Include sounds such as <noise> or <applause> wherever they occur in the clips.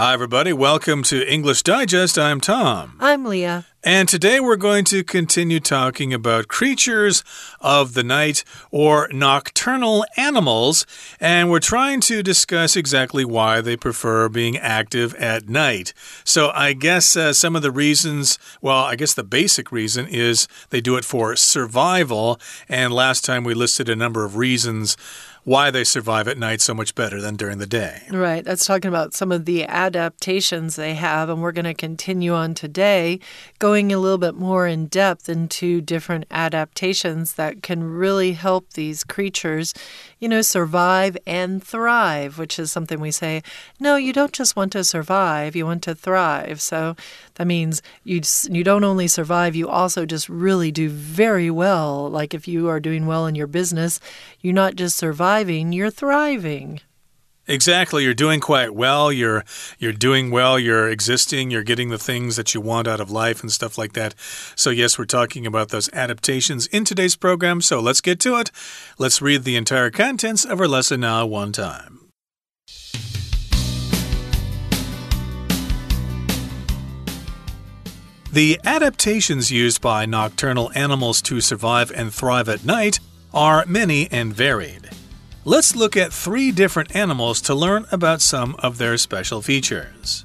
Hi, everybody. Welcome to English Digest. I'm Tom. I'm Leah. And today we're going to continue talking about creatures of the night or nocturnal animals. And we're trying to discuss exactly why they prefer being active at night. So I guess uh, some of the reasons, well, I guess the basic reason is they do it for survival. And last time we listed a number of reasons why they survive at night so much better than during the day. Right. That's talking about some of the adaptations they have. And we're going to continue on today, going a little bit more in depth into different adaptations that can really help these creatures, you know, survive and thrive, which is something we say, no, you don't just want to survive, you want to thrive. So that means you, you don't only survive, you also just really do very well. Like if you are doing well in your business, you're not just surviving surviving, you're thriving. Exactly, you're doing quite well. You're you're doing well. You're existing. You're getting the things that you want out of life and stuff like that. So yes, we're talking about those adaptations in today's program. So let's get to it. Let's read the entire contents of our lesson now one time. The adaptations used by nocturnal animals to survive and thrive at night are many and varied. Let's look at three different animals to learn about some of their special features.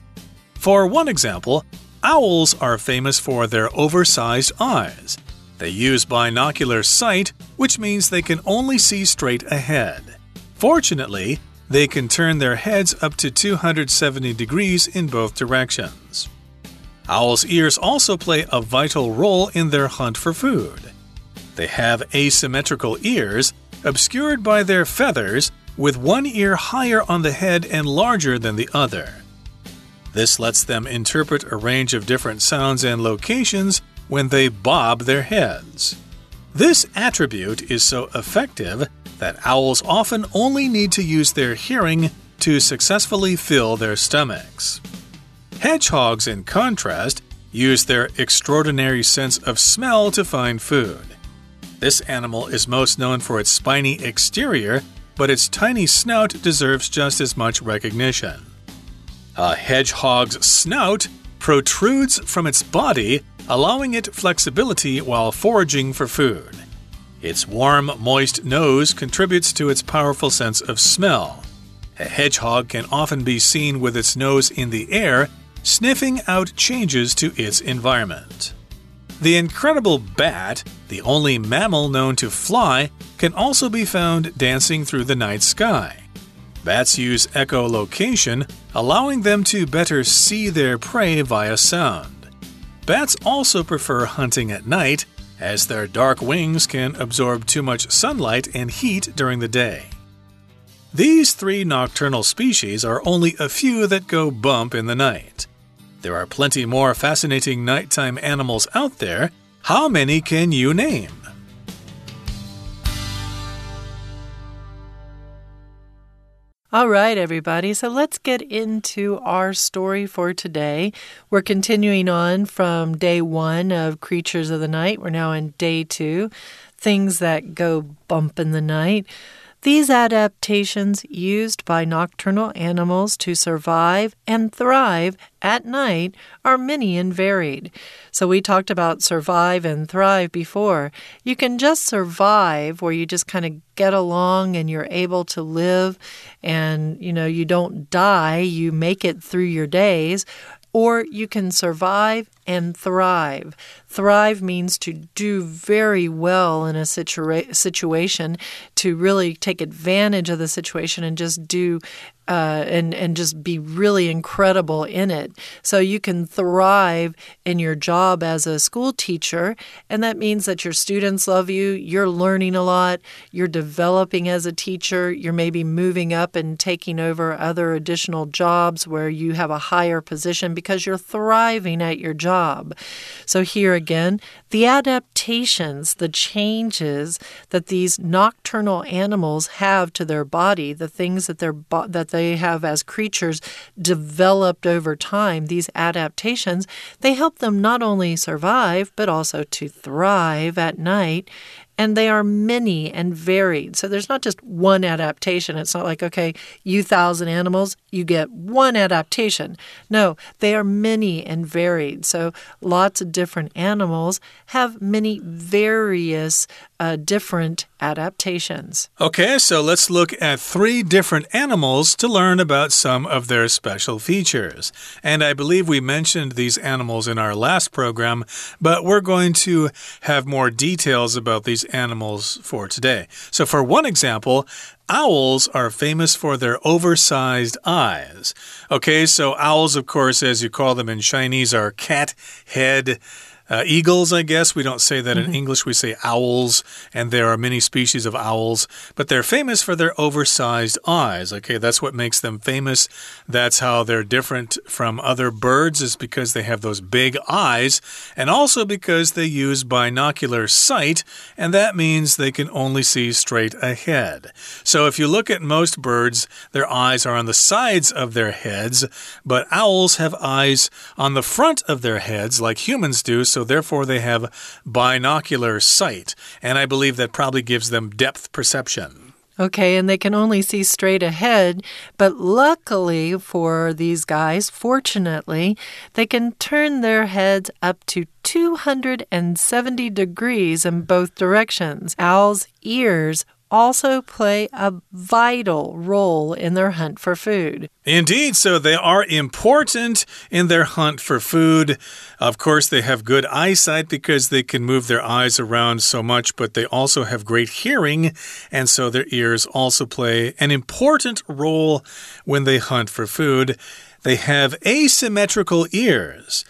For one example, owls are famous for their oversized eyes. They use binocular sight, which means they can only see straight ahead. Fortunately, they can turn their heads up to 270 degrees in both directions. Owls' ears also play a vital role in their hunt for food. They have asymmetrical ears obscured by their feathers, with one ear higher on the head and larger than the other. This lets them interpret a range of different sounds and locations when they bob their heads. This attribute is so effective that owls often only need to use their hearing to successfully fill their stomachs. Hedgehogs, in contrast, use their extraordinary sense of smell to find food. This animal is most known for its spiny exterior, but its tiny snout deserves just as much recognition. A hedgehog's snout protrudes from its body, allowing it flexibility while foraging for food. Its warm, moist nose contributes to its powerful sense of smell. A hedgehog can often be seen with its nose in the air, sniffing out changes to its environment. The incredible bat, the only mammal known to fly, can also be found dancing through the night sky. Bats use echolocation, allowing them to better see their prey via sound. Bats also prefer hunting at night, as their dark wings can absorb too much sunlight and heat during the day. These three nocturnal species are only a few that go bump in the night. There are plenty more fascinating nighttime animals out there. How many can you name? All right, everybody. So let's get into our story for today. We're continuing on from day one of Creatures of the Night. We're now in day two, things that go bump in the night. These adaptations used by nocturnal animals to survive and thrive at night are many and varied. So, we talked about survive and thrive before. You can just survive, where you just kind of get along and you're able to live and you know you don't die you make it through your days or you can survive and thrive. Thrive means to do very well in a situa situation, to really take advantage of the situation and just do uh, and and just be really incredible in it. So you can thrive in your job as a school teacher, and that means that your students love you. You're learning a lot. You're developing as a teacher. You're maybe moving up and taking over other additional jobs where you have a higher position because you're thriving at your job. So here again, the adaptations, the changes that these nocturnal animals have to their body, the things that that they have as creatures developed over time, these adaptations, they help them not only survive, but also to thrive at night and they are many and varied. So there's not just one adaptation. It's not like, okay, you thousand animals, you get one adaptation. No, they are many and varied. So lots of different animals have many various uh, different adaptations. Okay, so let's look at three different animals to learn about some of their special features. And I believe we mentioned these animals in our last program, but we're going to have more details about these animals for today. So, for one example, Owls are famous for their oversized eyes. Okay, so owls, of course, as you call them in Chinese, are cat head uh, eagles, I guess. We don't say that in mm-hmm. English. We say owls, and there are many species of owls, but they're famous for their oversized eyes. Okay, that's what makes them famous. That's how they're different from other birds, is because they have those big eyes, and also because they use binocular sight, and that means they can only see straight ahead. So if you look at most birds, their eyes are on the sides of their heads, but owls have eyes on the front of their heads, like humans do so therefore they have binocular sight. And I believe that probably gives them depth perception. Okay, and they can only see straight ahead. But luckily for these guys, fortunately, they can turn their heads up to 270 degrees in both directions. Owls' ears also play a vital role in their hunt for food. Indeed, so they are important in their hunt for food. Of course, they have good eyesight because they can move their eyes around so much, but they also have great hearing, and so their ears also play an important role when they hunt for food. They have asymmetrical ears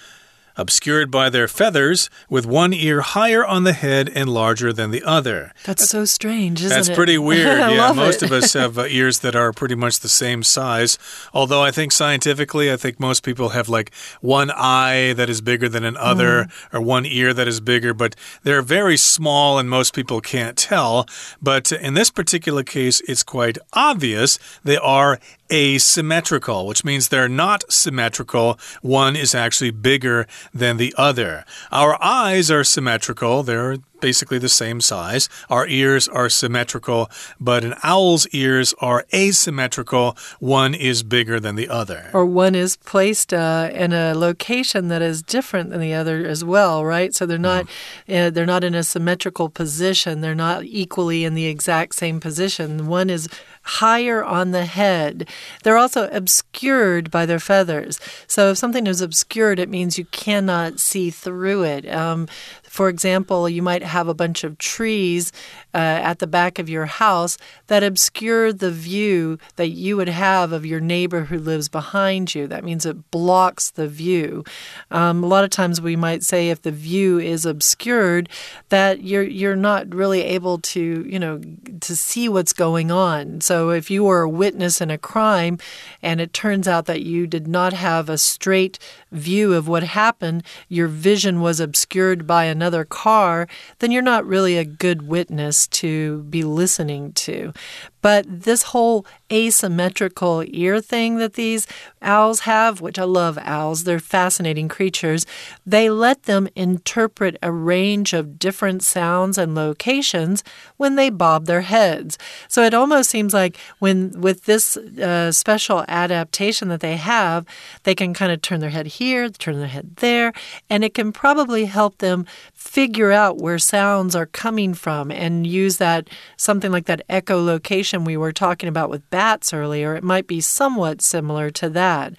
obscured by their feathers, with one ear higher on the head and larger than the other. That's so strange, isn't that's it? That's pretty weird. <laughs> yeah, most of us <laughs> have uh, ears that are pretty much the same size. Although I think scientifically, I think most people have like one eye that is bigger than another, mm. or one ear that is bigger, but they're very small and most people can't tell. But in this particular case, it's quite obvious they are asymmetrical, which means they're not symmetrical. One is actually bigger than the other. Our eyes are symmetrical, they're basically the same size. Our ears are symmetrical, but an owl's ears are asymmetrical. One is bigger than the other. Or one is placed uh, in a location that is different than the other as well, right? So they're not mm. uh, they're not in a symmetrical position. They're not equally in the exact same position. One is higher on the head. They're also obscured by their feathers. So if something is obscured, it means you cannot see through it. Um, for example, you might have a bunch of trees uh, at the back of your house that obscure the view that you would have of your neighbor who lives behind you. That means it blocks the view. Um, a lot of times we might say if the view is obscured, that you're you're not really able to you know to see what's going on. So if you were a witness in a crime, and it turns out that you did not have a straight view of what happened, your vision was obscured by another car, then you're not really a good witness to be listening to. But this whole asymmetrical ear thing that these owls have, which I love owls, they're fascinating creatures, they let them interpret a range of different sounds and locations when they bob their heads. So it almost seems like when with this uh, special adaptation that they have, they can kind of turn their head here, turn their head there, and it can probably help them figure out where sounds are coming from and use that something like that echolocation we were talking about with bats earlier, it might be somewhat similar to that.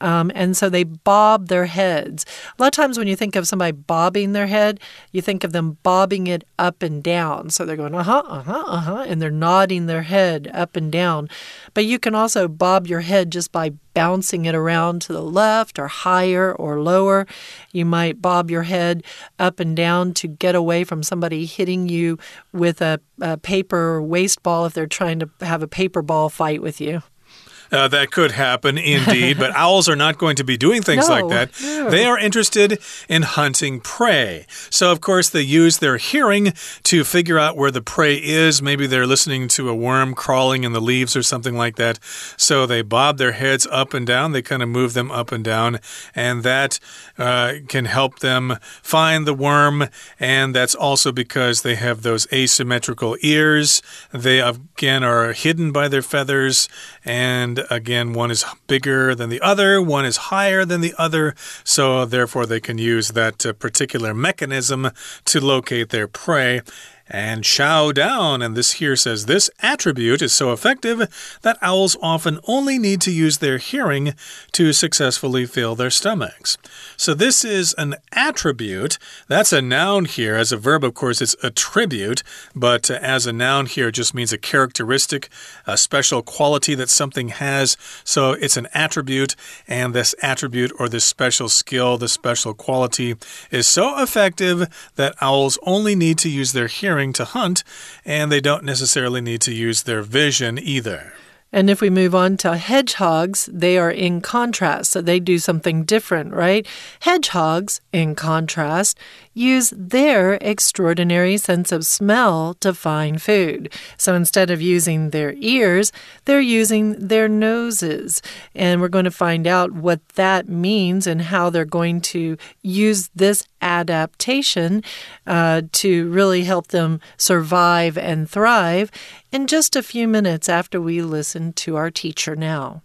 Um, and so they bob their heads. A lot of times when you think of somebody bobbing their head, you think of them bobbing it up and down. So they're going, uh huh, uh huh, uh huh, and they're nodding their head up and down. But you can also bob your head just by bouncing it around to the left or higher or lower. You might bob your head up and down to get away from somebody hitting you with a, a paper waste ball if they're trying to have a paper ball fight with you. Uh, that could happen indeed, but <laughs> owls are not going to be doing things no, like that. No. They are interested in hunting prey. So, of course, they use their hearing to figure out where the prey is. Maybe they're listening to a worm crawling in the leaves or something like that. So they bob their heads up and down. They kind of move them up and down, and that uh, can help them find the worm. And that's also because they have those asymmetrical ears. They, again, are hidden by their feathers. And again, one is bigger than the other, one is higher than the other. So, therefore, they can use that uh, particular mechanism to locate their prey and chow down. And this here says this attribute is so effective that owls often only need to use their hearing to successfully fill their stomachs. So this is an attribute. That's a noun here. As a verb, of course, it's attribute, but uh, as a noun here, it just means a characteristic, a special quality that something has. So it's an attribute, and this attribute or this special skill, this special quality is so effective that owls only need to use their hearing to hunt, and they don't necessarily need to use their vision either. And if we move on to hedgehogs, they are in contrast. So they do something different, right? Hedgehogs, in contrast, use their extraordinary sense of smell to find food. So instead of using their ears, they're using their noses. And we're going to find out what that means and how they're going to use this adaptation uh, to really help them survive and thrive in just a few minutes after we listen to our teacher now.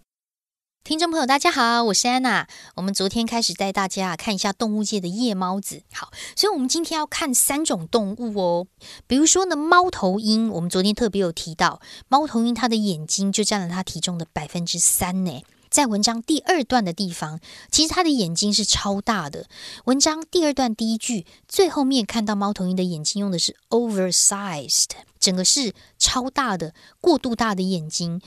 听众朋友，大家好，我是安娜。我们昨天开始带大家看一下动物界的夜猫子。好，所以我们今天要看三种动物哦。比如说呢，猫头鹰，我们昨天特别有提到，猫头鹰它的眼睛就占了它体重的百分之三呢。在文章第二段的地方，其实它的眼睛是超大的。文章第二段第一句最后面看到猫头鹰的眼睛用的是 oversized。整个是超大的、过度大的眼睛，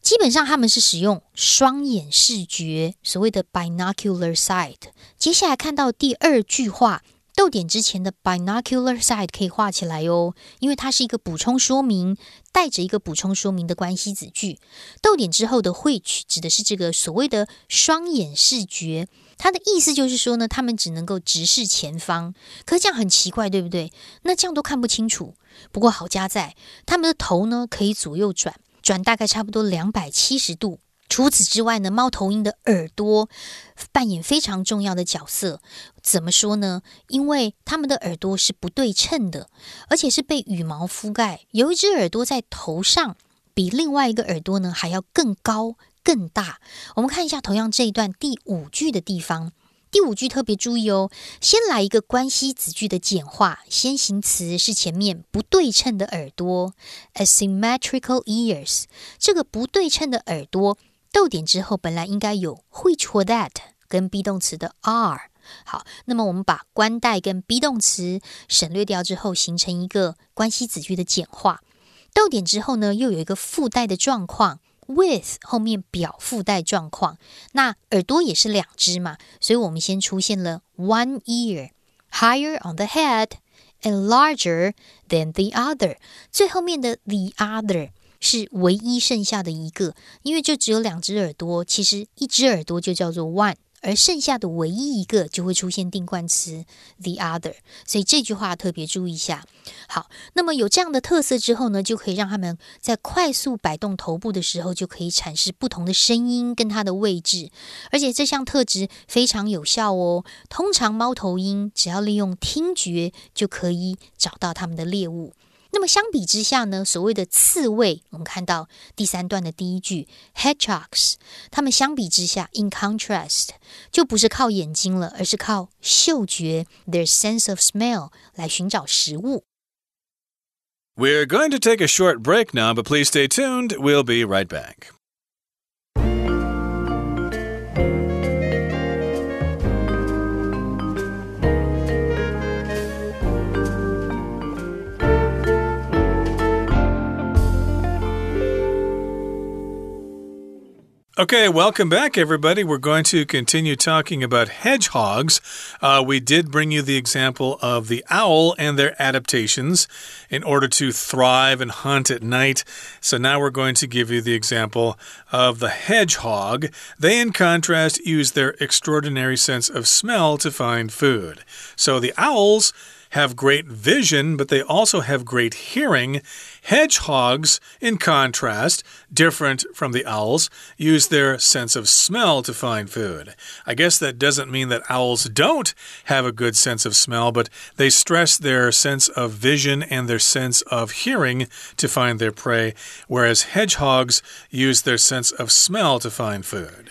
基本上他们是使用双眼视觉，所谓的 binocular sight。接下来看到第二句话，逗点之前的 binocular sight 可以画起来哦，因为它是一个补充说明，带着一个补充说明的关系子句。逗点之后的 which 指的是这个所谓的双眼视觉。它的意思就是说呢，他们只能够直视前方，可是这样很奇怪，对不对？那这样都看不清楚。不过好家在，他们的头呢可以左右转，转大概差不多两百七十度。除此之外呢，猫头鹰的耳朵扮演非常重要的角色。怎么说呢？因为它们的耳朵是不对称的，而且是被羽毛覆盖。有一只耳朵在头上，比另外一个耳朵呢还要更高。更大。我们看一下同样这一段第五句的地方，第五句特别注意哦。先来一个关系子句的简化，先行词是前面不对称的耳朵，asymmetrical ears。这个不对称的耳朵，逗点之后本来应该有 which or that 跟 be 动词的 are。好，那么我们把关带跟 be 动词省略掉之后，形成一个关系子句的简化。逗点之后呢，又有一个附带的状况。With 后面表附带状况，那耳朵也是两只嘛，所以我们先出现了 one ear higher on the head and larger than the other，最后面的 the other 是唯一剩下的一个，因为就只有两只耳朵，其实一只耳朵就叫做 one。而剩下的唯一一个就会出现定冠词 the other，所以这句话特别注意一下。好，那么有这样的特色之后呢，就可以让他们在快速摆动头部的时候，就可以阐释不同的声音跟它的位置，而且这项特质非常有效哦。通常猫头鹰只要利用听觉就可以找到它们的猎物。那么相比之下呢，所谓的刺猬，我们看到第三段的第一句，hedgehogs，它们相比之下，in contrast，就不是靠眼睛了，而是靠嗅觉，their sense of smell 来寻找食物。We're going to take a short break now, but please stay tuned. We'll be right back. Okay, welcome back, everybody. We're going to continue talking about hedgehogs. Uh, we did bring you the example of the owl and their adaptations in order to thrive and hunt at night. So now we're going to give you the example of the hedgehog. They, in contrast, use their extraordinary sense of smell to find food. So the owls have great vision, but they also have great hearing. Hedgehogs, in contrast, different from the owls, use their sense of smell to find food. I guess that doesn't mean that owls don't have a good sense of smell, but they stress their sense of vision and their sense of hearing to find their prey, whereas hedgehogs use their sense of smell to find food.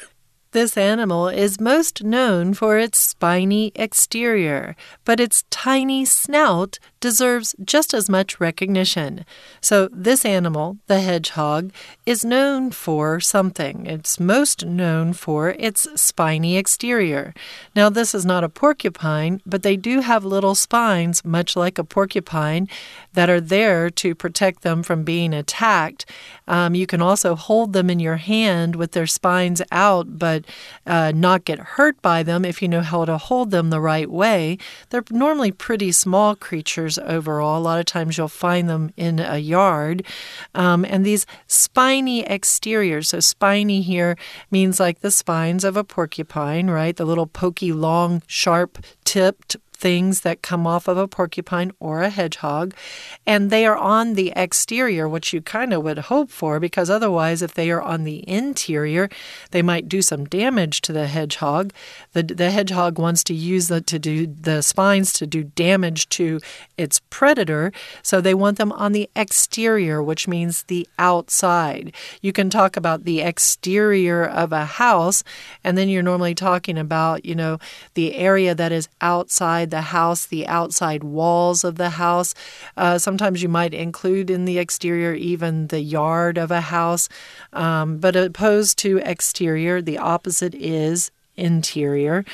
This animal is most known for its spiny exterior, but its tiny snout deserves just as much recognition. So, this animal, the hedgehog, is known for something. It's most known for its spiny exterior. Now, this is not a porcupine, but they do have little spines, much like a porcupine, that are there to protect them from being attacked. Um, you can also hold them in your hand with their spines out, but uh, not get hurt by them if you know how to hold them the right way. They're normally pretty small creatures overall. A lot of times you'll find them in a yard. Um, and these spiny exteriors, so spiny here means like the spines of a porcupine, right? The little pokey, long, sharp tipped things that come off of a porcupine or a hedgehog, and they are on the exterior, which you kind of would hope for, because otherwise, if they are on the interior, they might do some damage to the hedgehog. The, the hedgehog wants to use the, to do the spines to do damage to its predator, so they want them on the exterior, which means the outside. You can talk about the exterior of a house, and then you're normally talking about, you know, the area that is outside the house, the outside walls of the house. Uh, sometimes you might include in the exterior even the yard of a house. Um, but opposed to exterior, the opposite is interior.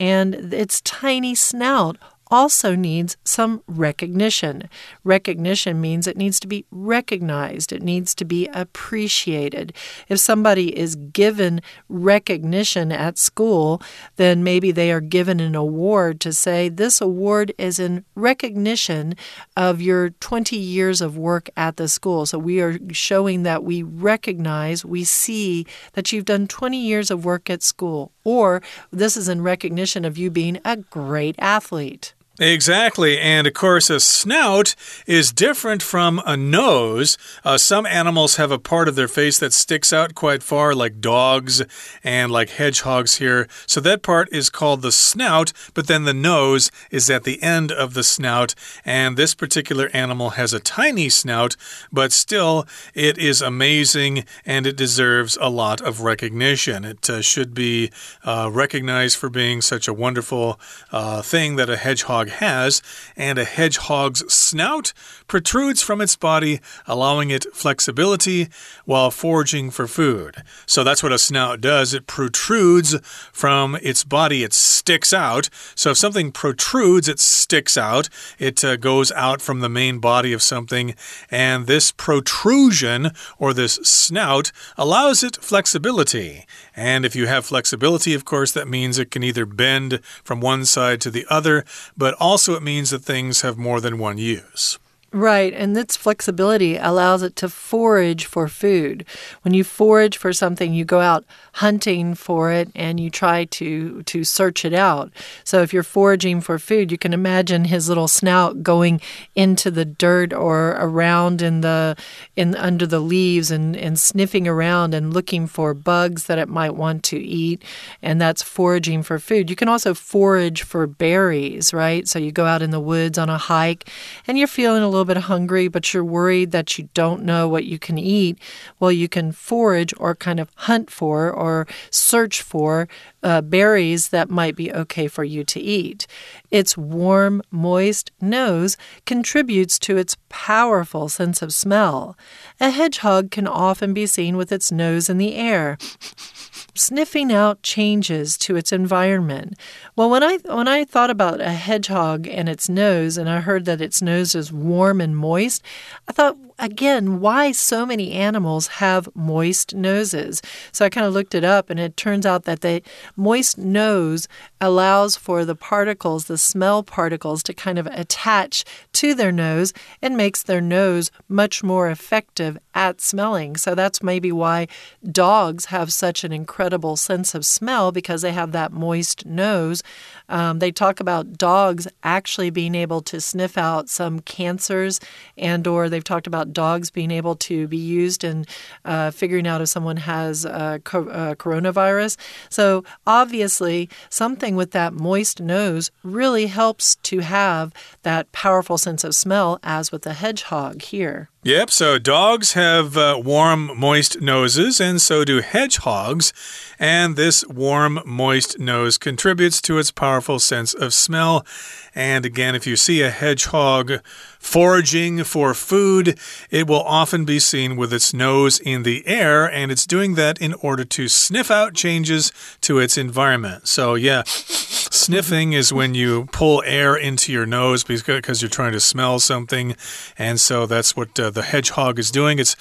And its tiny snout also needs some recognition. Recognition means it needs to be recognized, it needs to be appreciated. If somebody is given recognition at school, then maybe they are given an award to say, This award is in recognition of your 20 years of work at the school. So we are showing that we recognize, we see that you've done 20 years of work at school, or this is in recognition of you being a great athlete. Exactly. And of course, a snout is different from a nose. Uh, some animals have a part of their face that sticks out quite far, like dogs and like hedgehogs here. So that part is called the snout, but then the nose is at the end of the snout. And this particular animal has a tiny snout, but still, it is amazing and it deserves a lot of recognition. It uh, should be uh, recognized for being such a wonderful uh, thing that a hedgehog has, and a hedgehog's snout protrudes from its body, allowing it flexibility while foraging for food. So that's what a snout does it protrudes from its body, it sticks out. So if something protrudes, it sticks out, it uh, goes out from the main body of something, and this protrusion or this snout allows it flexibility. And if you have flexibility, of course, that means it can either bend from one side to the other, but also it means that things have more than one use. Right, and its flexibility allows it to forage for food. When you forage for something, you go out hunting for it and you try to to search it out. So if you're foraging for food, you can imagine his little snout going into the dirt or around in the in under the leaves and and sniffing around and looking for bugs that it might want to eat, and that's foraging for food. You can also forage for berries, right? So you go out in the woods on a hike and you're feeling a little little bit hungry, but you're worried that you don't know what you can eat, well, you can forage or kind of hunt for or search for uh, berries that might be okay for you to eat. Its warm, moist nose contributes to its powerful sense of smell. A hedgehog can often be seen with its nose in the air <laughs> sniffing out changes to its environment. Well, when I when I thought about a hedgehog and its nose and I heard that its nose is warm and moist, I thought again, why so many animals have moist noses. So I kind of looked it up, and it turns out that the moist nose allows for the particles, the smell particles, to kind of attach to their nose and makes their nose much more effective at smelling. So that's maybe why dogs have such an incredible sense of smell because they have that moist nose. Um, they talk about dogs actually being able to sniff out some cancers, and or they've talked about dogs being able to be used in uh, figuring out if someone has uh, co coronavirus. So obviously, something with that moist nose really helps to have that powerful sense of smell, as with the hedgehog here. Yep, so dogs have uh, warm, moist noses, and so do hedgehogs. And this warm, moist nose contributes to its powerful sense of smell. And again, if you see a hedgehog foraging for food, it will often be seen with its nose in the air, and it's doing that in order to sniff out changes to its environment. So, yeah, sniffing is when you pull air into your nose because you're trying to smell something. And so that's what uh, the hedgehog is doing. It's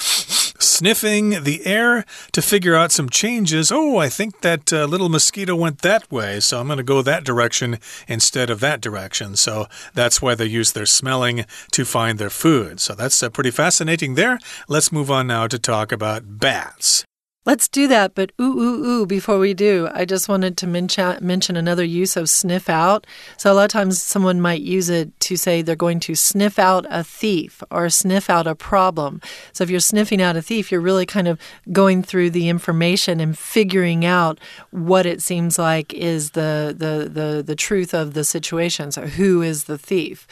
sniffing the air to figure out some changes. Oh, I think that uh, little mosquito went that way, so I'm going to go that direction instead of that direction. So that's why they use their smelling to find their food. So that's uh, pretty fascinating there. Let's move on now to talk about bats. Let's do that, but ooh, ooh, ooh, before we do, I just wanted to mention, another use of sniff out. So, a lot of times someone might use it to say they're going to sniff out a thief or sniff out a problem. So, if you're sniffing out a thief, you're really kind of going through the information and figuring out what it seems like is the, the, the, the truth of the situation. So, who is the thief?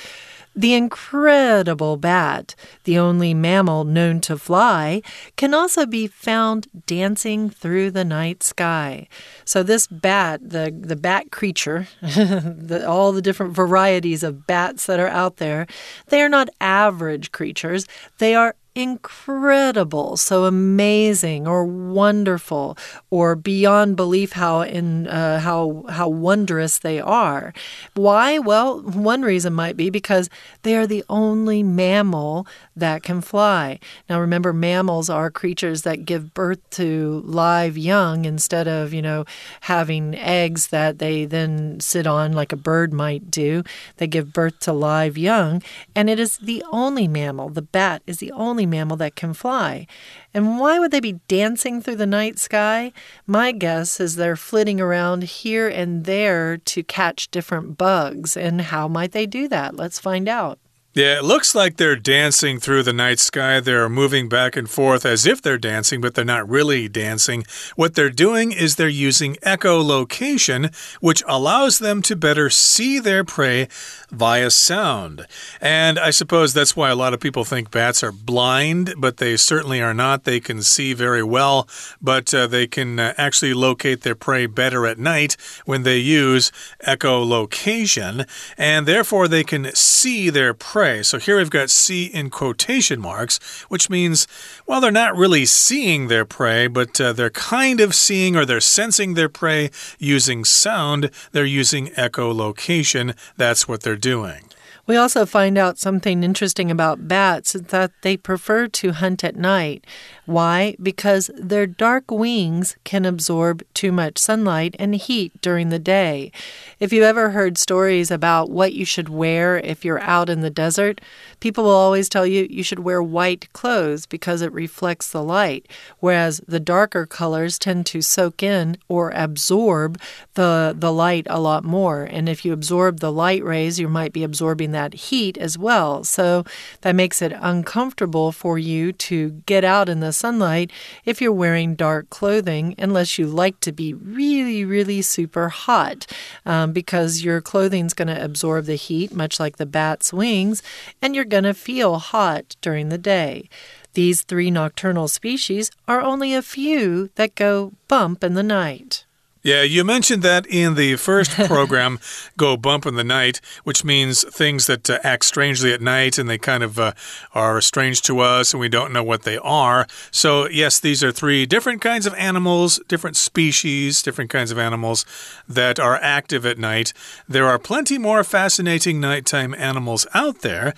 The incredible bat, the only mammal known to fly, can also be found dancing through the night sky. So this bat, the the bat creature, <laughs> the, all the different varieties of bats that are out there, they are not average creatures. They are incredible, so amazing or wonderful or beyond belief how in uh, how how wondrous they are. Why? Well, one reason might be because they are the only mammal that can fly. Now remember mammals are creatures that give birth to live young instead of, you know, having eggs that they then sit on like a bird might do. They give birth to live young and it is the only mammal, the bat is the only mammal that can fly. And why would they be dancing through the night sky? My guess is they're flitting around here and there to catch different bugs. And how might they do that? Let's find out. Yeah, it looks like they're dancing through the night sky. They're moving back and forth as if they're dancing, but they're not really dancing. What they're doing is they're using echolocation, which allows them to better see their prey via sound. And I suppose that's why a lot of people think bats are blind, but they certainly are not. They can see very well, but uh, they can uh, actually locate their prey better at night when they use echolocation, and therefore they can see their prey So here we've got see in quotation marks, which means, well, they're not really seeing their prey, but uh, they're kind of seeing or they're sensing their prey using sound. They're using echolocation. That's what they're doing. We also find out something interesting about bats is that they prefer to hunt at night. Why? Because their dark wings can absorb too much sunlight and heat during the day. If you've ever heard stories about what you should wear if you're out in the desert, people will always tell you you should wear white clothes because it reflects the light, whereas the darker colors tend to soak in or absorb the, the light a lot more. And if you absorb the light rays, you might be absorbing that that heat as well. So that makes it uncomfortable for you to get out in the sunlight if you're wearing dark clothing, unless you like to be really, really super hot, um, because your clothing's going to absorb the heat, much like the bat's wings, and you're going to feel hot during the day. These three nocturnal species are only a few that go bump in the night. Yeah, you mentioned that in the first <laughs> program, Go Bump in the Night, which means things that uh, act strangely at night and they kind of uh, are strange to us and we don't know what they are. So, yes, these are three different kinds of animals, different species, different kinds of animals that are active at night. There are plenty more fascinating nighttime animals out there.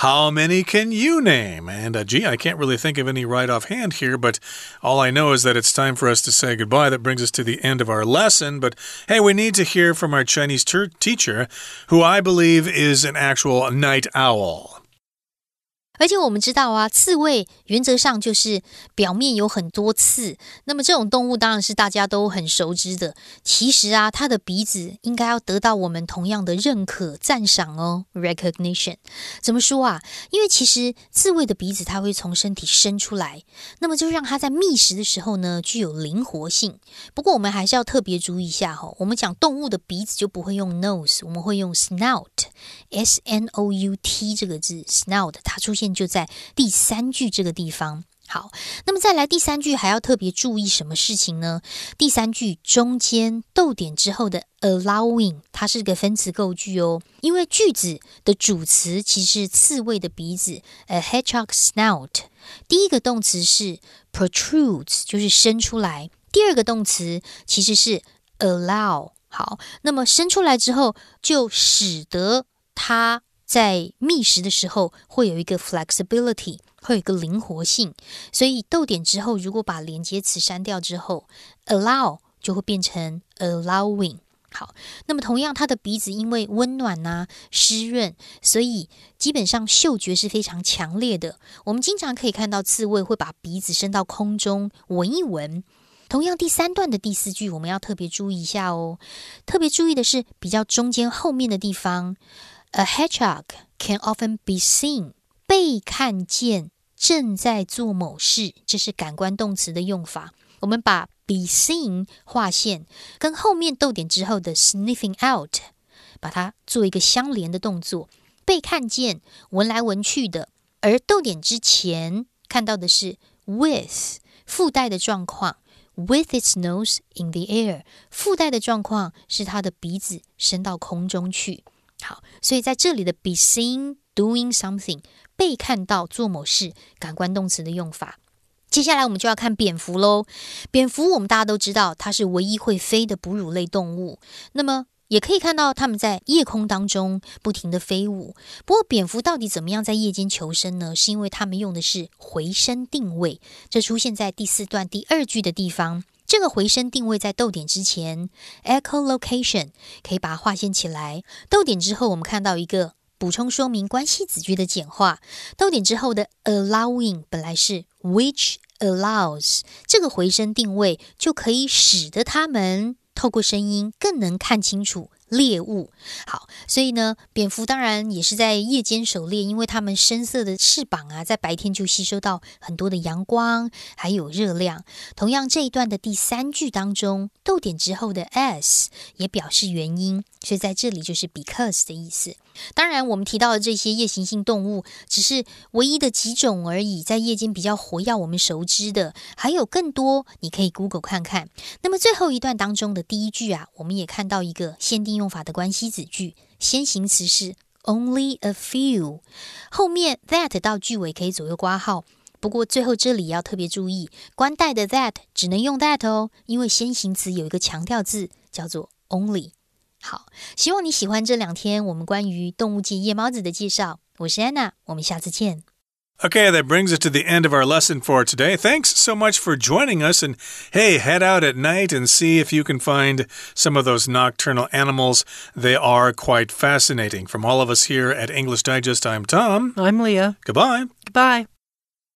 How many can you name? And uh, gee, I can't really think of any right offhand here, but all I know is that it's time for us to say goodbye. That brings us to the end of our lesson. But hey, we need to hear from our Chinese teacher, who I believe is an actual night owl. 而且我们知道啊，刺猬原则上就是表面有很多刺。那么这种动物当然是大家都很熟知的。其实啊，它的鼻子应该要得到我们同样的认可、赞赏哦，recognition。怎么说啊？因为其实刺猬的鼻子它会从身体伸出来，那么就让它在觅食的时候呢具有灵活性。不过我们还是要特别注意一下哈，我们讲动物的鼻子就不会用 nose，我们会用 snout，s n o u t 这个字，snout 它出现。就在第三句这个地方。好，那么再来第三句还要特别注意什么事情呢？第三句中间逗点之后的 allowing，它是个分词构句哦。因为句子的主词其实是刺猬的鼻子，a hedgehog snout。第一个动词是 protrudes，就是伸出来。第二个动词其实是 allow。好，那么伸出来之后，就使得它。在觅食的时候会有一个 flexibility，会有一个灵活性，所以逗点之后如果把连接词删掉之后，allow 就会变成 allowing。好，那么同样它的鼻子因为温暖呐、湿润，所以基本上嗅觉是非常强烈的。我们经常可以看到刺猬会把鼻子伸到空中闻一闻。同样第三段的第四句我们要特别注意一下哦，特别注意的是比较中间后面的地方。A hedgehog can often be seen，被看见正在做某事，这是感官动词的用法。我们把 be seen 划线，跟后面逗点之后的 sniffing out，把它做一个相连的动作。被看见，闻来闻去的。而逗点之前看到的是 with 附带的状况，with its nose in the air，附带的状况是它的鼻子伸到空中去。好，所以在这里的 be seen doing something 被看到做某事，感官动词的用法。接下来我们就要看蝙蝠喽。蝙蝠我们大家都知道，它是唯一会飞的哺乳类动物。那么也可以看到它们在夜空当中不停的飞舞。不过蝙蝠到底怎么样在夜间求生呢？是因为它们用的是回声定位，这出现在第四段第二句的地方。这个回声定位在逗点之前，echolocation 可以把它划线起来。逗点之后，我们看到一个补充说明关系子句的简化。逗点之后的 allowing 本来是 which allows，这个回声定位就可以使得他们透过声音更能看清楚。猎物好，所以呢，蝙蝠当然也是在夜间狩猎，因为它们深色的翅膀啊，在白天就吸收到很多的阳光，还有热量。同样，这一段的第三句当中，逗点之后的 s 也表示原因，所以在这里就是 because 的意思。当然，我们提到的这些夜行性动物只是唯一的几种而已，在夜间比较活跃，我们熟知的还有更多，你可以 Google 看看。那么最后一段当中的第一句啊，我们也看到一个限定用法的关系子句，先行词是 only a few，后面 that 到句尾可以左右挂号。不过最后这里要特别注意，关带的 that 只能用 that 哦，因为先行词有一个强调字叫做 only。好，希望你喜欢这两天我们关于动物界夜猫子的介绍。我是安娜，我们下次见。Okay, that brings us to the end of our lesson for today. Thanks so much for joining us. And hey, head out at night and see if you can find some of those nocturnal animals. They are quite fascinating. From all of us here at English Digest, I'm Tom. I'm Leah. Goodbye. Goodbye.